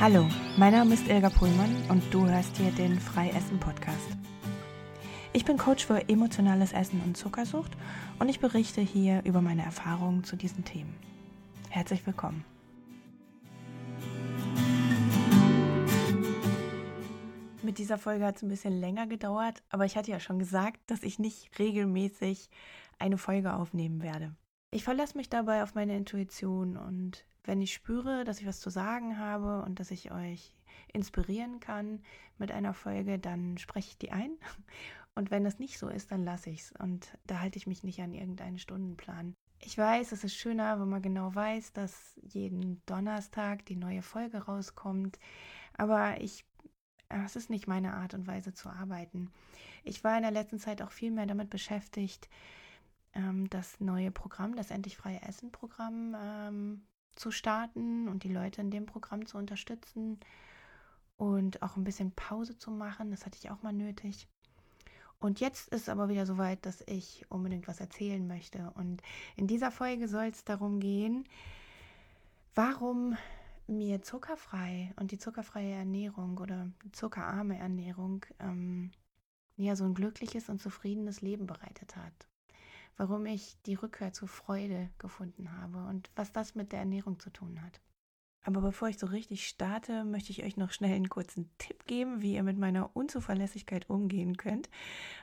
Hallo, mein Name ist Ilga Pullmann und du hörst hier den Freiessen Podcast. Ich bin Coach für emotionales Essen und Zuckersucht und ich berichte hier über meine Erfahrungen zu diesen Themen. Herzlich willkommen. Mit dieser Folge hat es ein bisschen länger gedauert, aber ich hatte ja schon gesagt, dass ich nicht regelmäßig eine Folge aufnehmen werde. Ich verlasse mich dabei auf meine Intuition und wenn ich spüre, dass ich was zu sagen habe und dass ich euch inspirieren kann mit einer Folge, dann spreche ich die ein. Und wenn das nicht so ist, dann lasse ich es. Und da halte ich mich nicht an irgendeinen Stundenplan. Ich weiß, es ist schöner, wenn man genau weiß, dass jeden Donnerstag die neue Folge rauskommt. Aber ich, es ist nicht meine Art und Weise zu arbeiten. Ich war in der letzten Zeit auch viel mehr damit beschäftigt, ähm, das neue Programm, das Endlich Freie Essen Programm ähm, zu starten und die Leute in dem Programm zu unterstützen und auch ein bisschen Pause zu machen. Das hatte ich auch mal nötig. Und jetzt ist aber wieder soweit, dass ich unbedingt was erzählen möchte. Und in dieser Folge soll es darum gehen, warum mir zuckerfrei und die zuckerfreie Ernährung oder zuckerarme Ernährung ähm, ja so ein glückliches und zufriedenes Leben bereitet hat warum ich die Rückkehr zur Freude gefunden habe und was das mit der Ernährung zu tun hat. Aber bevor ich so richtig starte, möchte ich euch noch schnell einen kurzen Tipp geben, wie ihr mit meiner Unzuverlässigkeit umgehen könnt.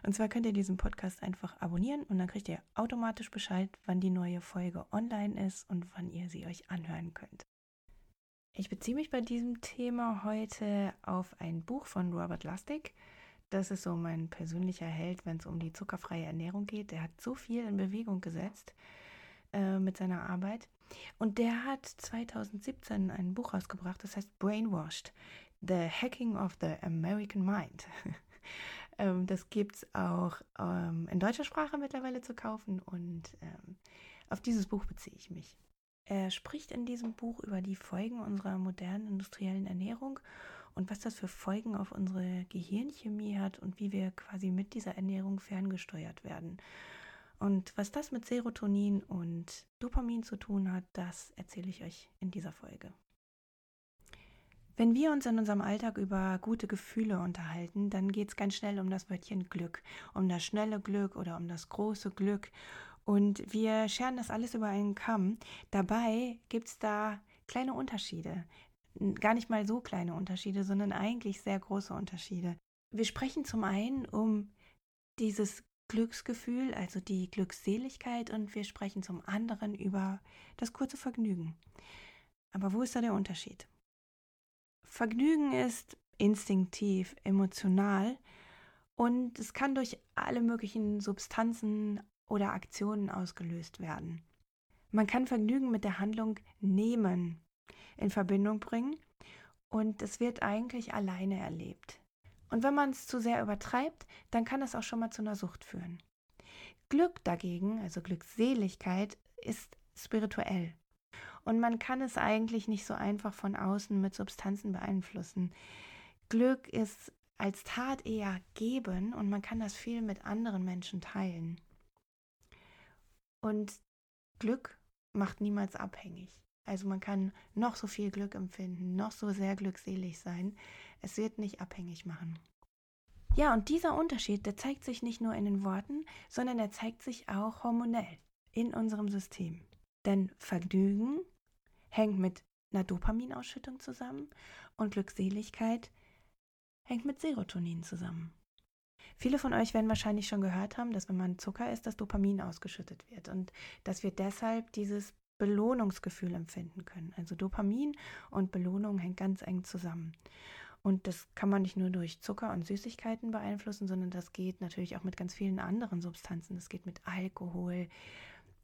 Und zwar könnt ihr diesen Podcast einfach abonnieren und dann kriegt ihr automatisch Bescheid, wann die neue Folge online ist und wann ihr sie euch anhören könnt. Ich beziehe mich bei diesem Thema heute auf ein Buch von Robert Lustig. Das ist so mein persönlicher Held, wenn es um die zuckerfreie Ernährung geht. Der hat so viel in Bewegung gesetzt äh, mit seiner Arbeit. Und der hat 2017 ein Buch rausgebracht, das heißt Brainwashed, The Hacking of the American Mind. ähm, das gibt es auch ähm, in deutscher Sprache mittlerweile zu kaufen und ähm, auf dieses Buch beziehe ich mich. Er spricht in diesem Buch über die Folgen unserer modernen industriellen Ernährung und was das für Folgen auf unsere Gehirnchemie hat und wie wir quasi mit dieser Ernährung ferngesteuert werden. Und was das mit Serotonin und Dopamin zu tun hat, das erzähle ich euch in dieser Folge. Wenn wir uns in unserem Alltag über gute Gefühle unterhalten, dann geht es ganz schnell um das Wörtchen Glück, um das schnelle Glück oder um das große Glück. Und wir scheren das alles über einen Kamm. Dabei gibt es da kleine Unterschiede gar nicht mal so kleine Unterschiede, sondern eigentlich sehr große Unterschiede. Wir sprechen zum einen um dieses Glücksgefühl, also die Glückseligkeit, und wir sprechen zum anderen über das kurze Vergnügen. Aber wo ist da der Unterschied? Vergnügen ist instinktiv, emotional und es kann durch alle möglichen Substanzen oder Aktionen ausgelöst werden. Man kann Vergnügen mit der Handlung nehmen in Verbindung bringen und es wird eigentlich alleine erlebt. Und wenn man es zu sehr übertreibt, dann kann es auch schon mal zu einer Sucht führen. Glück dagegen, also Glückseligkeit, ist spirituell. Und man kann es eigentlich nicht so einfach von außen mit Substanzen beeinflussen. Glück ist als Tat eher geben und man kann das viel mit anderen Menschen teilen. Und Glück macht niemals abhängig. Also man kann noch so viel Glück empfinden, noch so sehr glückselig sein. Es wird nicht abhängig machen. Ja, und dieser Unterschied, der zeigt sich nicht nur in den Worten, sondern er zeigt sich auch hormonell in unserem System. Denn Vergnügen hängt mit einer Dopaminausschüttung zusammen und Glückseligkeit hängt mit Serotonin zusammen. Viele von euch werden wahrscheinlich schon gehört haben, dass wenn man Zucker isst, das Dopamin ausgeschüttet wird und dass wir deshalb dieses Belohnungsgefühl empfinden können. Also Dopamin und Belohnung hängt ganz eng zusammen. Und das kann man nicht nur durch Zucker und Süßigkeiten beeinflussen, sondern das geht natürlich auch mit ganz vielen anderen Substanzen. Das geht mit Alkohol,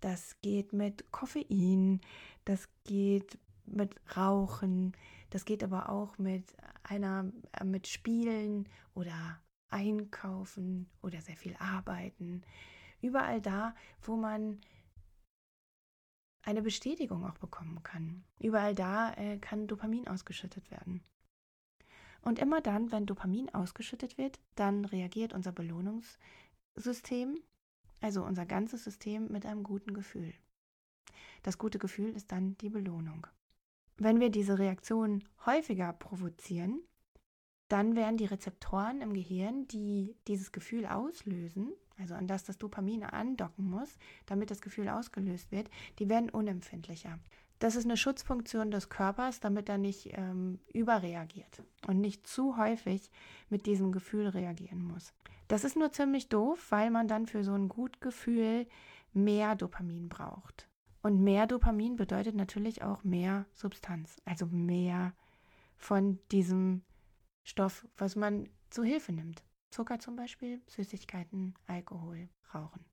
das geht mit Koffein, das geht mit Rauchen, das geht aber auch mit einer äh, mit Spielen oder Einkaufen oder sehr viel Arbeiten. Überall da, wo man eine Bestätigung auch bekommen kann. Überall da äh, kann Dopamin ausgeschüttet werden. Und immer dann, wenn Dopamin ausgeschüttet wird, dann reagiert unser Belohnungssystem, also unser ganzes System mit einem guten Gefühl. Das gute Gefühl ist dann die Belohnung. Wenn wir diese Reaktion häufiger provozieren, dann werden die Rezeptoren im Gehirn, die dieses Gefühl auslösen, also an das das Dopamin andocken muss, damit das Gefühl ausgelöst wird, die werden unempfindlicher. Das ist eine Schutzfunktion des Körpers, damit er nicht ähm, überreagiert und nicht zu häufig mit diesem Gefühl reagieren muss. Das ist nur ziemlich doof, weil man dann für so ein Gutgefühl mehr Dopamin braucht. Und mehr Dopamin bedeutet natürlich auch mehr Substanz, also mehr von diesem Stoff, was man zu Hilfe nimmt. Zucker zum Beispiel, Süßigkeiten, Alkohol, Rauchen.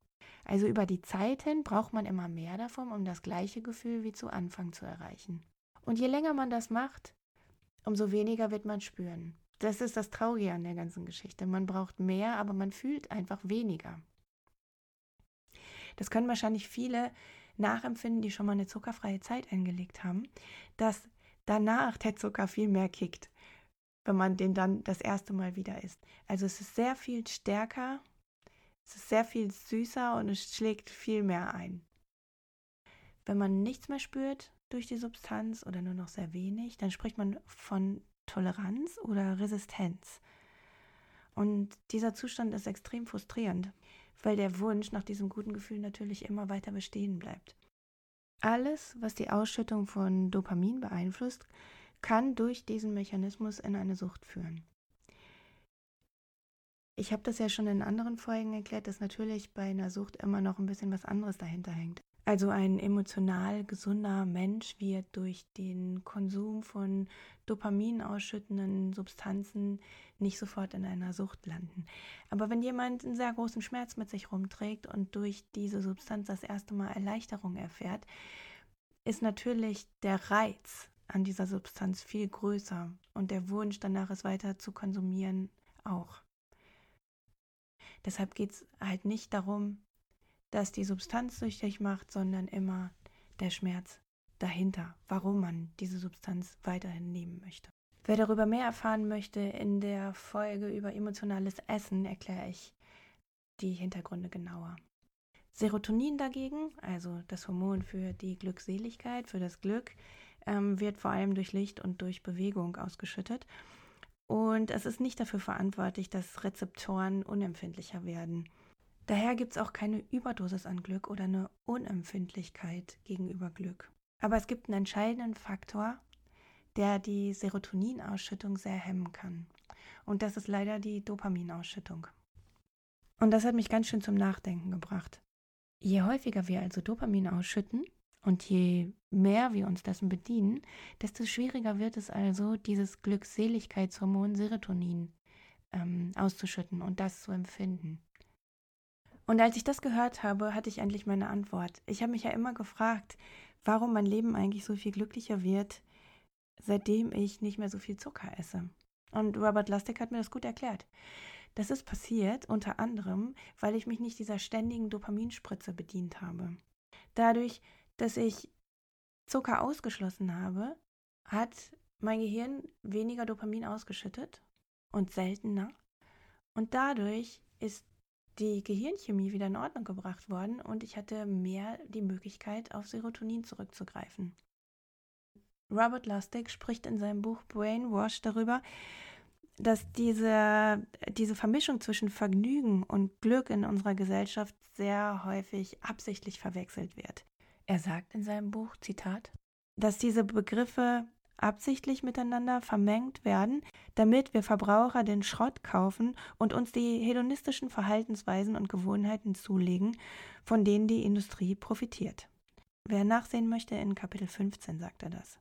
Also über die Zeit hin braucht man immer mehr davon, um das gleiche Gefühl wie zu Anfang zu erreichen. Und je länger man das macht, umso weniger wird man spüren. Das ist das Traurige an der ganzen Geschichte. Man braucht mehr, aber man fühlt einfach weniger. Das können wahrscheinlich viele nachempfinden, die schon mal eine zuckerfreie Zeit eingelegt haben, dass danach der Zucker viel mehr kickt wenn man den dann das erste Mal wieder isst. Also es ist sehr viel stärker, es ist sehr viel süßer und es schlägt viel mehr ein. Wenn man nichts mehr spürt durch die Substanz oder nur noch sehr wenig, dann spricht man von Toleranz oder Resistenz. Und dieser Zustand ist extrem frustrierend, weil der Wunsch nach diesem guten Gefühl natürlich immer weiter bestehen bleibt. Alles, was die Ausschüttung von Dopamin beeinflusst, kann durch diesen Mechanismus in eine Sucht führen. Ich habe das ja schon in anderen Folgen erklärt, dass natürlich bei einer Sucht immer noch ein bisschen was anderes dahinter hängt. Also ein emotional gesunder Mensch wird durch den Konsum von Dopamin ausschüttenden Substanzen nicht sofort in einer Sucht landen. Aber wenn jemand einen sehr großen Schmerz mit sich rumträgt und durch diese Substanz das erste Mal Erleichterung erfährt, ist natürlich der Reiz an dieser Substanz viel größer und der Wunsch danach, es weiter zu konsumieren, auch. Deshalb geht es halt nicht darum, dass die Substanz süchtig macht, sondern immer der Schmerz dahinter, warum man diese Substanz weiterhin nehmen möchte. Wer darüber mehr erfahren möchte, in der Folge über emotionales Essen erkläre ich die Hintergründe genauer. Serotonin dagegen, also das Hormon für die Glückseligkeit, für das Glück, ähm, wird vor allem durch Licht und durch Bewegung ausgeschüttet. Und es ist nicht dafür verantwortlich, dass Rezeptoren unempfindlicher werden. Daher gibt es auch keine Überdosis an Glück oder eine Unempfindlichkeit gegenüber Glück. Aber es gibt einen entscheidenden Faktor, der die Serotoninausschüttung sehr hemmen kann. Und das ist leider die Dopaminausschüttung. Und das hat mich ganz schön zum Nachdenken gebracht. Je häufiger wir also Dopamin ausschütten, und je mehr wir uns dessen bedienen, desto schwieriger wird es also, dieses Glückseligkeitshormon Serotonin ähm, auszuschütten und das zu empfinden. Und als ich das gehört habe, hatte ich endlich meine Antwort. Ich habe mich ja immer gefragt, warum mein Leben eigentlich so viel glücklicher wird, seitdem ich nicht mehr so viel Zucker esse. Und Robert Lustig hat mir das gut erklärt. Das ist passiert unter anderem, weil ich mich nicht dieser ständigen Dopaminspritze bedient habe. Dadurch dass ich Zucker ausgeschlossen habe, hat mein Gehirn weniger Dopamin ausgeschüttet und seltener. Und dadurch ist die Gehirnchemie wieder in Ordnung gebracht worden und ich hatte mehr die Möglichkeit, auf Serotonin zurückzugreifen. Robert Lustig spricht in seinem Buch Brainwash darüber, dass diese, diese Vermischung zwischen Vergnügen und Glück in unserer Gesellschaft sehr häufig absichtlich verwechselt wird. Er sagt in seinem Buch, Zitat, dass diese Begriffe absichtlich miteinander vermengt werden, damit wir Verbraucher den Schrott kaufen und uns die hedonistischen Verhaltensweisen und Gewohnheiten zulegen, von denen die Industrie profitiert. Wer nachsehen möchte, in Kapitel 15 sagt er das.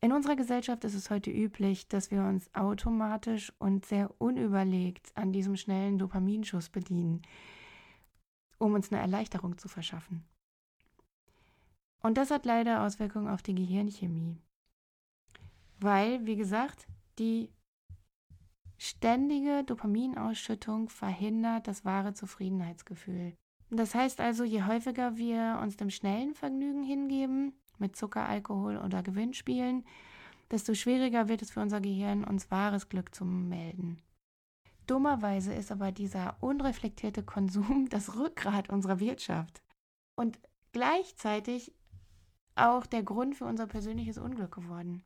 In unserer Gesellschaft ist es heute üblich, dass wir uns automatisch und sehr unüberlegt an diesem schnellen Dopaminschuss bedienen, um uns eine Erleichterung zu verschaffen. Und das hat leider Auswirkungen auf die Gehirnchemie. Weil, wie gesagt, die ständige Dopaminausschüttung verhindert das wahre Zufriedenheitsgefühl. Das heißt also, je häufiger wir uns dem schnellen Vergnügen hingeben, mit Zucker, Alkohol oder Gewinnspielen, desto schwieriger wird es für unser Gehirn, uns wahres Glück zu melden. Dummerweise ist aber dieser unreflektierte Konsum das Rückgrat unserer Wirtschaft. Und gleichzeitig auch der Grund für unser persönliches Unglück geworden.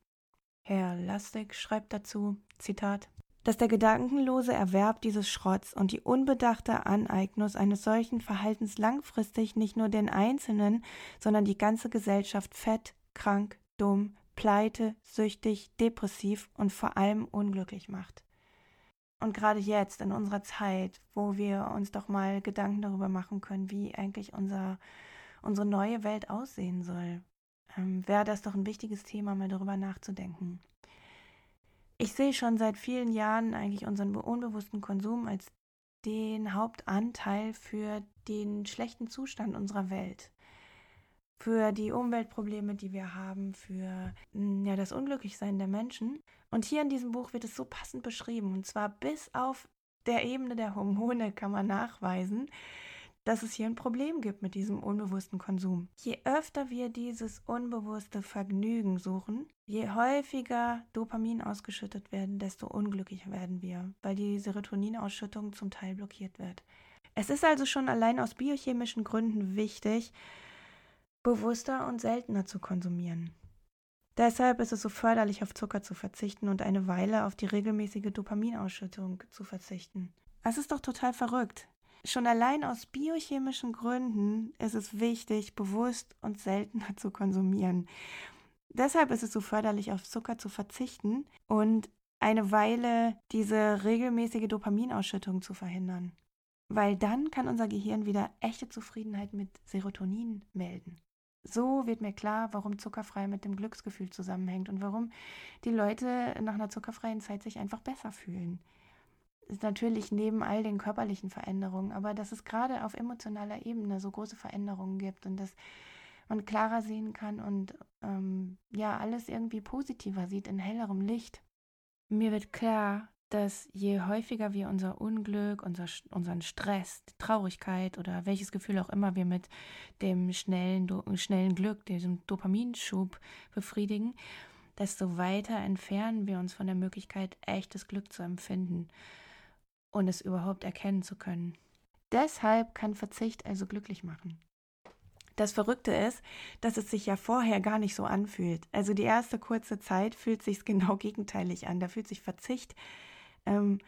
Herr Lastig schreibt dazu, Zitat, dass der gedankenlose Erwerb dieses Schrotts und die unbedachte Aneignung eines solchen Verhaltens langfristig nicht nur den Einzelnen, sondern die ganze Gesellschaft fett, krank, dumm, pleite, süchtig, depressiv und vor allem unglücklich macht. Und gerade jetzt, in unserer Zeit, wo wir uns doch mal Gedanken darüber machen können, wie eigentlich unser, unsere neue Welt aussehen soll, ähm, wäre das doch ein wichtiges Thema, mal darüber nachzudenken. Ich sehe schon seit vielen Jahren eigentlich unseren unbewussten Konsum als den Hauptanteil für den schlechten Zustand unserer Welt für die Umweltprobleme, die wir haben, für hm, ja, das Unglücklichsein der Menschen. Und hier in diesem Buch wird es so passend beschrieben. Und zwar bis auf der Ebene der Hormone kann man nachweisen, dass es hier ein Problem gibt mit diesem unbewussten Konsum. Je öfter wir dieses unbewusste Vergnügen suchen, je häufiger Dopamin ausgeschüttet werden, desto unglücklicher werden wir, weil die Serotoninausschüttung zum Teil blockiert wird. Es ist also schon allein aus biochemischen Gründen wichtig, bewusster und seltener zu konsumieren. Deshalb ist es so förderlich, auf Zucker zu verzichten und eine Weile auf die regelmäßige Dopaminausschüttung zu verzichten. Es ist doch total verrückt. Schon allein aus biochemischen Gründen ist es wichtig, bewusst und seltener zu konsumieren. Deshalb ist es so förderlich, auf Zucker zu verzichten und eine Weile diese regelmäßige Dopaminausschüttung zu verhindern. Weil dann kann unser Gehirn wieder echte Zufriedenheit mit Serotonin melden. So wird mir klar, warum zuckerfrei mit dem Glücksgefühl zusammenhängt und warum die Leute nach einer zuckerfreien Zeit sich einfach besser fühlen. Natürlich neben all den körperlichen Veränderungen, aber dass es gerade auf emotionaler Ebene so große Veränderungen gibt und dass man klarer sehen kann und ähm, ja, alles irgendwie positiver sieht in hellerem Licht. Mir wird klar, dass je häufiger wir unser Unglück, unser, unseren Stress, Traurigkeit oder welches Gefühl auch immer wir mit dem schnellen, schnellen Glück, diesem Dopaminschub befriedigen, desto weiter entfernen wir uns von der Möglichkeit, echtes Glück zu empfinden und es überhaupt erkennen zu können. Deshalb kann Verzicht also glücklich machen. Das Verrückte ist, dass es sich ja vorher gar nicht so anfühlt. Also die erste kurze Zeit fühlt sich genau gegenteilig an. Da fühlt sich Verzicht ähm,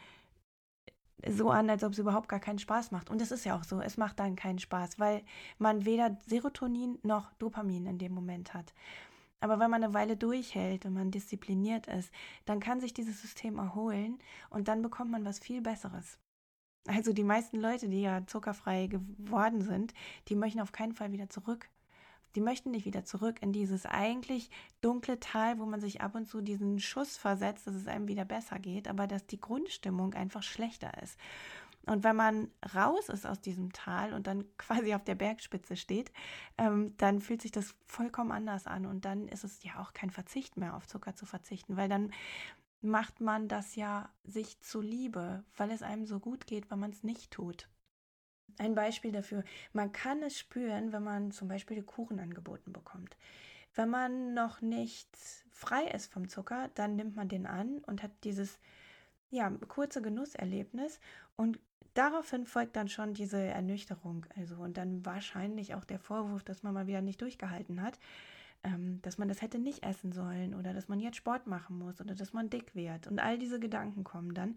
so an, als ob es überhaupt gar keinen Spaß macht. Und es ist ja auch so, es macht dann keinen Spaß, weil man weder Serotonin noch Dopamin in dem Moment hat. Aber wenn man eine Weile durchhält und man diszipliniert ist, dann kann sich dieses System erholen und dann bekommt man was viel Besseres. Also die meisten Leute, die ja zuckerfrei geworden sind, die möchten auf keinen Fall wieder zurück. Die möchten nicht wieder zurück in dieses eigentlich dunkle Tal, wo man sich ab und zu diesen Schuss versetzt, dass es einem wieder besser geht, aber dass die Grundstimmung einfach schlechter ist. Und wenn man raus ist aus diesem Tal und dann quasi auf der Bergspitze steht, ähm, dann fühlt sich das vollkommen anders an. Und dann ist es ja auch kein Verzicht mehr, auf Zucker zu verzichten, weil dann macht man das ja sich zuliebe, weil es einem so gut geht, wenn man es nicht tut. Ein Beispiel dafür, man kann es spüren, wenn man zum Beispiel Kuchen angeboten bekommt. Wenn man noch nicht frei ist vom Zucker, dann nimmt man den an und hat dieses ja, kurze Genusserlebnis und daraufhin folgt dann schon diese Ernüchterung. Also und dann wahrscheinlich auch der Vorwurf, dass man mal wieder nicht durchgehalten hat, ähm, dass man das hätte nicht essen sollen oder dass man jetzt Sport machen muss oder dass man dick wird. Und all diese Gedanken kommen dann.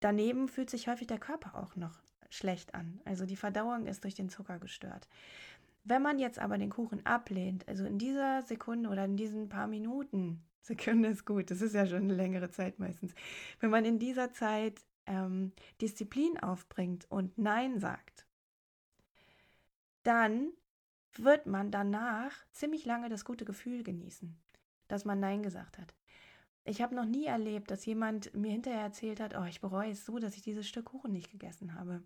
Daneben fühlt sich häufig der Körper auch noch schlecht an. Also die Verdauung ist durch den Zucker gestört. Wenn man jetzt aber den Kuchen ablehnt, also in dieser Sekunde oder in diesen paar Minuten, Sekunde ist gut, das ist ja schon eine längere Zeit meistens, wenn man in dieser Zeit ähm, Disziplin aufbringt und Nein sagt, dann wird man danach ziemlich lange das gute Gefühl genießen, dass man Nein gesagt hat. Ich habe noch nie erlebt, dass jemand mir hinterher erzählt hat, oh, ich bereue es so, dass ich dieses Stück Kuchen nicht gegessen habe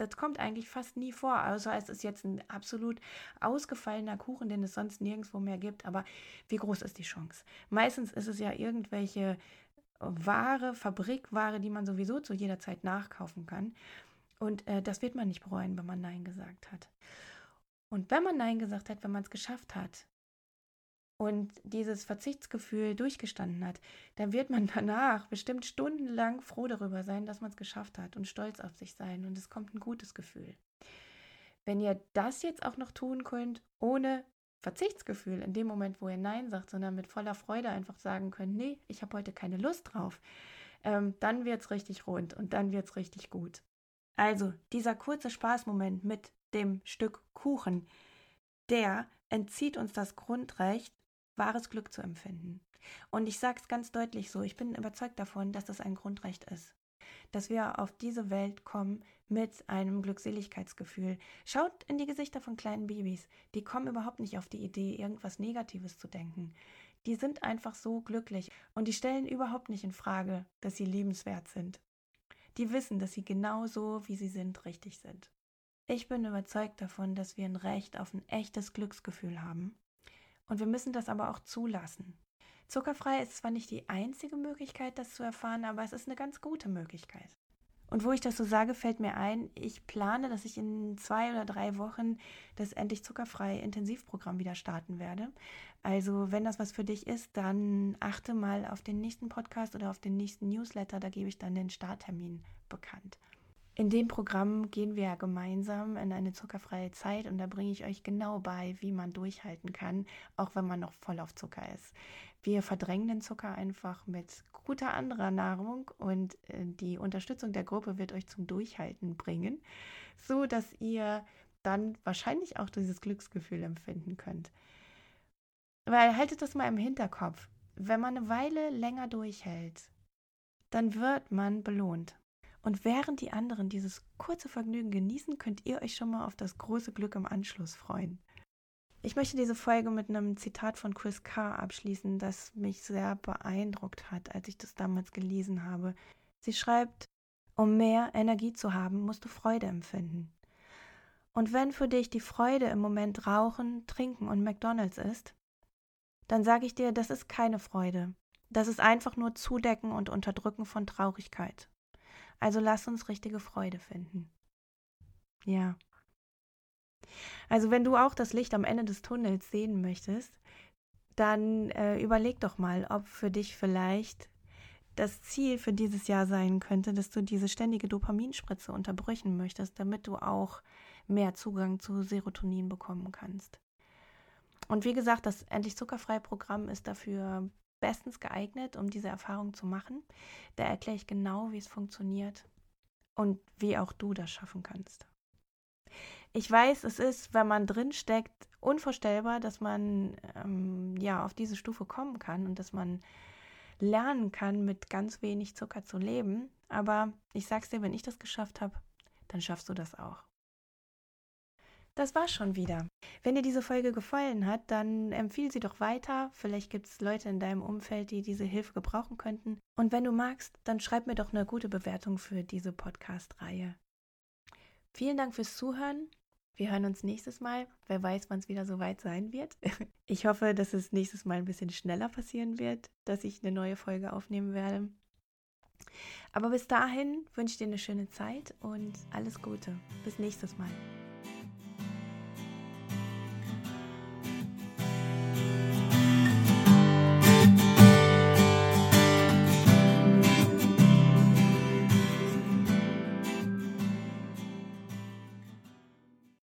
das kommt eigentlich fast nie vor, außer es ist jetzt ein absolut ausgefallener Kuchen, den es sonst nirgendwo mehr gibt. Aber wie groß ist die Chance? Meistens ist es ja irgendwelche Ware, Fabrikware, die man sowieso zu jeder Zeit nachkaufen kann. Und äh, das wird man nicht bereuen, wenn man Nein gesagt hat. Und wenn man Nein gesagt hat, wenn man es geschafft hat, und dieses Verzichtsgefühl durchgestanden hat, dann wird man danach bestimmt stundenlang froh darüber sein, dass man es geschafft hat und stolz auf sich sein und es kommt ein gutes Gefühl. Wenn ihr das jetzt auch noch tun könnt, ohne Verzichtsgefühl in dem Moment, wo ihr Nein sagt, sondern mit voller Freude einfach sagen könnt, nee, ich habe heute keine Lust drauf, ähm, dann wird es richtig rund und dann wird es richtig gut. Also dieser kurze Spaßmoment mit dem Stück Kuchen, der entzieht uns das Grundrecht, wahres Glück zu empfinden. Und ich sage es ganz deutlich so, ich bin überzeugt davon, dass das ein Grundrecht ist. Dass wir auf diese Welt kommen mit einem Glückseligkeitsgefühl. Schaut in die Gesichter von kleinen Babys. Die kommen überhaupt nicht auf die Idee, irgendwas Negatives zu denken. Die sind einfach so glücklich und die stellen überhaupt nicht in Frage, dass sie liebenswert sind die wissen, dass sie genauso, wie sie sind, richtig sind. Ich bin überzeugt davon, dass wir ein Recht auf ein echtes Glücksgefühl haben. Und wir müssen das aber auch zulassen. Zuckerfrei ist zwar nicht die einzige Möglichkeit, das zu erfahren, aber es ist eine ganz gute Möglichkeit. Und wo ich das so sage, fällt mir ein, ich plane, dass ich in zwei oder drei Wochen das Endlich Zuckerfrei Intensivprogramm wieder starten werde. Also wenn das was für dich ist, dann achte mal auf den nächsten Podcast oder auf den nächsten Newsletter, da gebe ich dann den Starttermin bekannt. In dem Programm gehen wir ja gemeinsam in eine zuckerfreie Zeit und da bringe ich euch genau bei, wie man durchhalten kann, auch wenn man noch voll auf Zucker ist. Wir verdrängen den Zucker einfach mit guter anderer Nahrung und äh, die Unterstützung der Gruppe wird euch zum Durchhalten bringen, so dass ihr dann wahrscheinlich auch dieses Glücksgefühl empfinden könnt. Weil haltet das mal im Hinterkopf. Wenn man eine Weile länger durchhält, dann wird man belohnt. Und während die anderen dieses kurze Vergnügen genießen, könnt ihr euch schon mal auf das große Glück im Anschluss freuen. Ich möchte diese Folge mit einem Zitat von Chris Carr abschließen, das mich sehr beeindruckt hat, als ich das damals gelesen habe. Sie schreibt, um mehr Energie zu haben, musst du Freude empfinden. Und wenn für dich die Freude im Moment Rauchen, Trinken und McDonald's ist, dann sage ich dir, das ist keine Freude. Das ist einfach nur Zudecken und Unterdrücken von Traurigkeit. Also lass uns richtige Freude finden. Ja. Also wenn du auch das Licht am Ende des Tunnels sehen möchtest, dann äh, überleg doch mal, ob für dich vielleicht das Ziel für dieses Jahr sein könnte, dass du diese ständige Dopaminspritze unterbrechen möchtest, damit du auch mehr Zugang zu Serotonin bekommen kannst. Und wie gesagt, das Endlich Zuckerfrei Programm ist dafür bestens geeignet, um diese Erfahrung zu machen. Da erkläre ich genau, wie es funktioniert und wie auch du das schaffen kannst. Ich weiß, es ist, wenn man drin steckt, unvorstellbar, dass man ähm, ja auf diese Stufe kommen kann und dass man lernen kann, mit ganz wenig Zucker zu leben. Aber ich sag's dir, wenn ich das geschafft habe, dann schaffst du das auch. Das war's schon wieder. Wenn dir diese Folge gefallen hat, dann empfiehl sie doch weiter. Vielleicht gibt es Leute in deinem Umfeld, die diese Hilfe gebrauchen könnten. Und wenn du magst, dann schreib mir doch eine gute Bewertung für diese Podcast-Reihe. Vielen Dank fürs Zuhören. Wir hören uns nächstes Mal. Wer weiß, wann es wieder so weit sein wird. Ich hoffe, dass es nächstes Mal ein bisschen schneller passieren wird, dass ich eine neue Folge aufnehmen werde. Aber bis dahin wünsche ich dir eine schöne Zeit und alles Gute. Bis nächstes Mal.